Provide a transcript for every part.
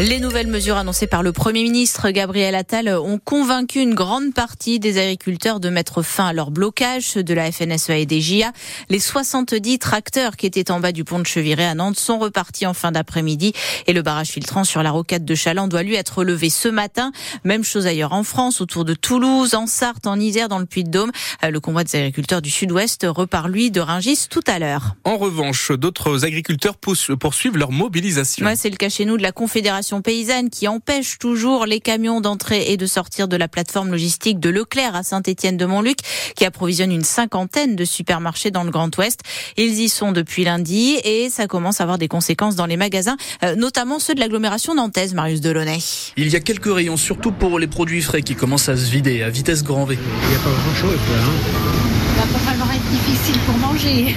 Les nouvelles mesures annoncées par le Premier ministre Gabriel Attal ont convaincu une grande partie des agriculteurs de mettre fin à leur blocage de la FNSEA et des JA. Les 70 tracteurs qui étaient en bas du pont de Cheviré à Nantes sont repartis en fin d'après-midi et le barrage filtrant sur la rocade de Chaland doit lui être levé ce matin. Même chose ailleurs en France, autour de Toulouse, en Sarthe, en Isère, dans le Puy-de-Dôme. Le convoi des agriculteurs du Sud-Ouest repart lui de Ringis tout à l'heure. En revanche, d'autres agriculteurs poursuivent leur mobilisation. Ouais, c'est le cas chez nous de la Confédération paysanne qui empêche toujours les camions d'entrer et de sortir de la plateforme logistique de Leclerc à Saint-Étienne-de-Montluc qui approvisionne une cinquantaine de supermarchés dans le Grand Ouest. Ils y sont depuis lundi et ça commence à avoir des conséquences dans les magasins, euh, notamment ceux de l'agglomération nantaise, Marius Delaunay. Il y a quelques rayons, surtout pour les produits frais qui commencent à se vider à vitesse grand V. Il n'y a pas grand-chose là. Hein. Il va pas falloir être difficile pour manger.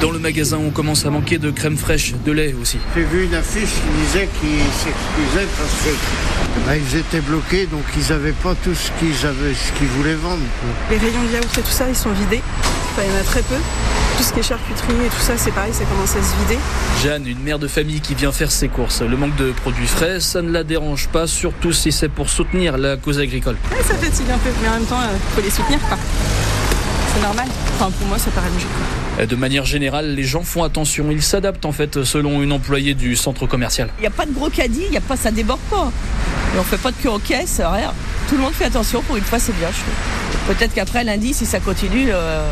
Dans le magasin, on commence à manquer de crème fraîche, de lait aussi. J'ai vu une affiche qui disait qu'ils s'excusaient parce que bah, ils étaient bloqués, donc ils n'avaient pas tout ce qu'ils avaient, ce qu'ils voulaient vendre. Les rayons de yaourt et tout ça, ils sont vidés. Enfin, il y en a très peu. Tout ce qui est charcuterie et tout ça, c'est pareil, ça commence à se vider. Jeanne, une mère de famille qui vient faire ses courses. Le manque de produits frais, ça ne la dérange pas, surtout si c'est pour soutenir la cause agricole. ça fatigue un peu, mais en même temps, il euh, faut les soutenir. Quoi c'est normal. Enfin, pour moi, ça paraît logique. De manière générale, les gens font attention. Ils s'adaptent en fait selon une employée du centre commercial. Il n'y a pas de gros caddie, il y a pas, ça déborde pas. Et on fait pas de queue en caisse, rien. Tout le monde fait attention. Pour une fois, c'est bien. Peut-être qu'après lundi, si ça continue. Euh,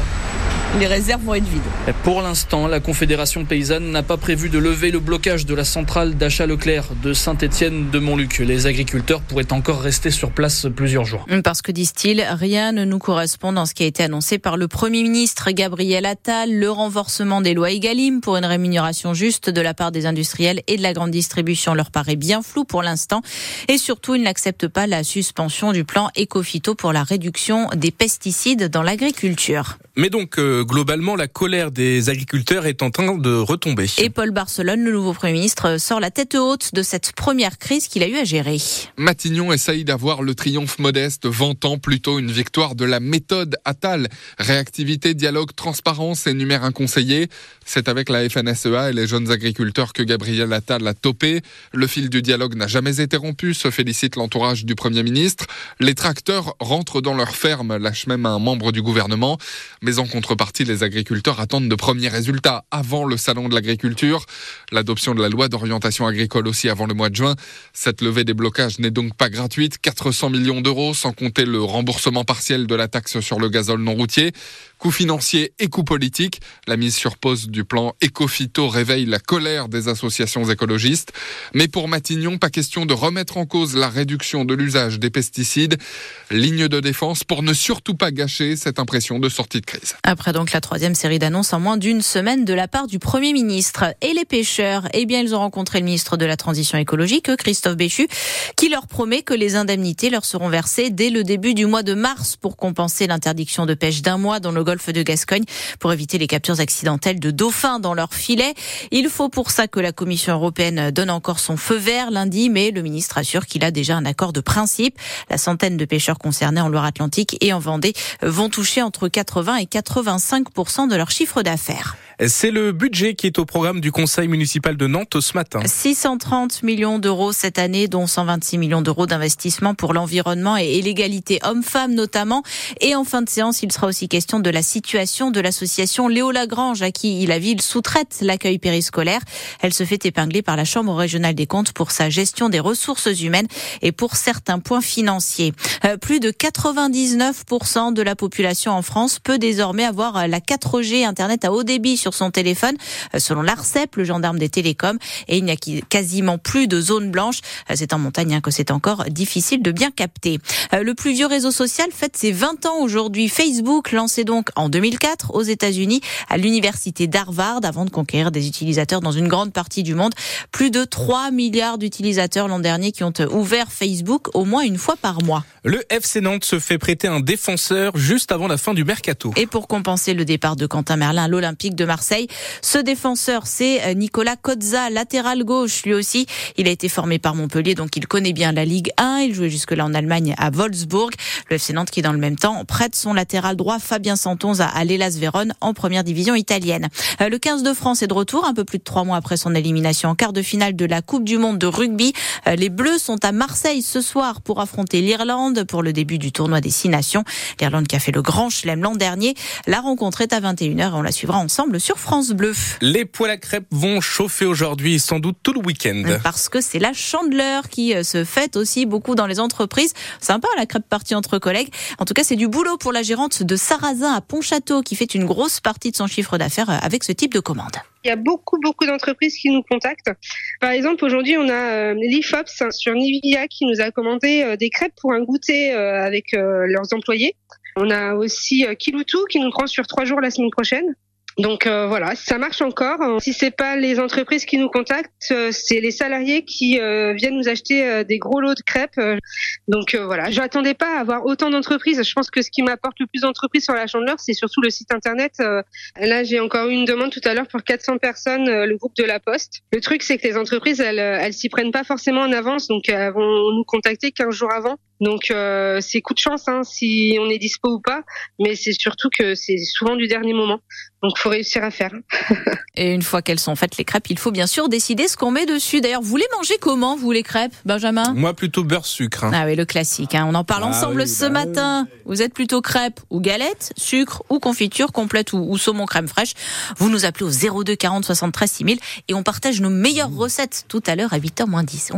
les réserves vont être vides. Pour l'instant, la Confédération paysanne n'a pas prévu de lever le blocage de la centrale d'achat Leclerc de Saint-Étienne de Montluc. Les agriculteurs pourraient encore rester sur place plusieurs jours. Parce que, disent-ils, rien ne nous correspond dans ce qui a été annoncé par le Premier ministre Gabriel Attal, le renforcement des lois EGalim pour une rémunération juste de la part des industriels et de la grande distribution leur paraît bien flou pour l'instant. Et surtout, ils n'acceptent pas la suspension du plan Ecofito pour la réduction des pesticides dans l'agriculture. Mais donc, euh, globalement, la colère des agriculteurs est en train de retomber. Et Paul Barcelone, le nouveau Premier ministre, sort la tête haute de cette première crise qu'il a eu à gérer. Matignon essaye d'avoir le triomphe modeste, vantant plutôt une victoire de la méthode Attal. Réactivité, dialogue, transparence, énumère un conseiller. C'est avec la FNSEA et les jeunes agriculteurs que Gabriel Attal a topé. Le fil du dialogue n'a jamais été rompu, se félicite l'entourage du Premier ministre. Les tracteurs rentrent dans leur ferme, lâche même un membre du gouvernement. Mais en contrepartie, les agriculteurs attendent de premiers résultats avant le salon de l'agriculture. L'adoption de la loi d'orientation agricole aussi avant le mois de juin. Cette levée des blocages n'est donc pas gratuite. 400 millions d'euros, sans compter le remboursement partiel de la taxe sur le gazole non routier. Coût financier et coût politique. La mise sur pause du plan Ecofito réveille la colère des associations écologistes. Mais pour Matignon, pas question de remettre en cause la réduction de l'usage des pesticides. Ligne de défense pour ne surtout pas gâcher cette impression de sortie de crise. Donc la troisième série d'annonces en moins d'une semaine de la part du Premier ministre. Et les pêcheurs, eh bien, ils ont rencontré le ministre de la Transition écologique, Christophe Béchu, qui leur promet que les indemnités leur seront versées dès le début du mois de mars pour compenser l'interdiction de pêche d'un mois dans le golfe de Gascogne pour éviter les captures accidentelles de dauphins dans leurs filets. Il faut pour ça que la Commission européenne donne encore son feu vert lundi, mais le ministre assure qu'il a déjà un accord de principe. La centaine de pêcheurs concernés en Loire-Atlantique et en Vendée vont toucher entre 80 et 85% de leur chiffre d'affaires. C'est le budget qui est au programme du Conseil municipal de Nantes ce matin. 630 millions d'euros cette année, dont 126 millions d'euros d'investissement pour l'environnement et l'égalité homme-femme notamment. Et en fin de séance, il sera aussi question de la situation de l'association Léo Lagrange, à qui la ville sous-traite l'accueil périscolaire. Elle se fait épingler par la Chambre régionale des comptes pour sa gestion des ressources humaines et pour certains points financiers. Euh, plus de 99% de la population en France peut désormais avoir la 4G Internet à haut débit sur son téléphone, euh, selon l'ARCEP, le gendarme des télécoms, et il n'y a quasiment plus de zones blanches. Euh, c'est en montagne hein, que c'est encore difficile de bien capter. Euh, le plus vieux réseau social fête ses 20 ans aujourd'hui. Facebook, lancé donc en 2004 aux États-Unis à l'université d'Harvard avant de conquérir des utilisateurs dans une grande partie du monde. Plus de 3 milliards d'utilisateurs l'an dernier qui ont ouvert Facebook au moins une fois par mois. Le FC Nantes se fait prêter un défenseur juste avant la fin du mercato. Et pour compenser le départ de Quentin Merlin, l'Olympique de Marseille. Ce défenseur, c'est Nicolas Kozza, latéral gauche, lui aussi. Il a été formé par Montpellier, donc il connaît bien la Ligue 1. Il jouait jusque-là en Allemagne à Wolfsburg. Le FC Nantes qui, dans le même temps, prête son latéral droit Fabien Santon à l'Elas Vérone en première division italienne. Euh, le 15 de France est de retour, un peu plus de trois mois après son élimination en quart de finale de la Coupe du Monde de rugby. Euh, les Bleus sont à Marseille ce soir pour affronter l'Irlande pour le début du tournoi des Six Nations. L'Irlande qui a fait le grand chelem l'an dernier. La rencontre est à 21h et on la suivra ensemble sur France Bleu. Les poêles à crêpes vont chauffer aujourd'hui, sans doute tout le week-end. Parce que c'est la chandeleur qui euh, se fête aussi beaucoup dans les entreprises. Sympa la crêpe partie entre collègues. En tout cas, c'est du boulot pour la gérante de Sarrazin à Pontchâteau qui fait une grosse partie de son chiffre d'affaires euh, avec ce type de commande. Il y a beaucoup, beaucoup d'entreprises qui nous contactent. Par exemple, aujourd'hui, on a euh, l'IFOPS sur Nivia qui nous a commandé euh, des crêpes pour un goûter avec leurs employés. On a aussi Kiloutou qui nous prend sur trois jours la semaine prochaine. Donc euh, voilà, ça marche encore. Si c'est pas les entreprises qui nous contactent, euh, c'est les salariés qui euh, viennent nous acheter des gros lots de crêpes. donc voilà, j'attendais pas à avoir autant d'entreprises. Je pense que ce qui m'apporte le plus d'entreprises sur la Chandeleur, c'est surtout le site internet. là, j'ai encore eu une demande tout à l'heure pour 400 personnes, le groupe de la Poste. Le truc, c'est que les entreprises, elles, elles s'y prennent pas forcément en avance, donc elles vont nous contacter 15 jours avant. Donc c'est coup de chance hein, si on est dispo ou pas, mais c'est surtout que c'est souvent du dernier moment. Donc, faut réussir à faire. Et une fois qu'elles sont faites, les crêpes, il faut bien sûr décider ce qu'on met dessus. D'ailleurs, vous les mangez comment, vous, les crêpes, Benjamin? Moi, plutôt beurre-sucre. Hein. Ah oui, le classique. Hein. On en parle ah ensemble ce bah matin. Vous êtes plutôt crêpes ou galettes, sucre ou confiture complète ou, saumon crème fraîche. Vous nous appelez au 02 40 73 6000 et on partage nos meilleures recettes tout à l'heure à 8h moins 10.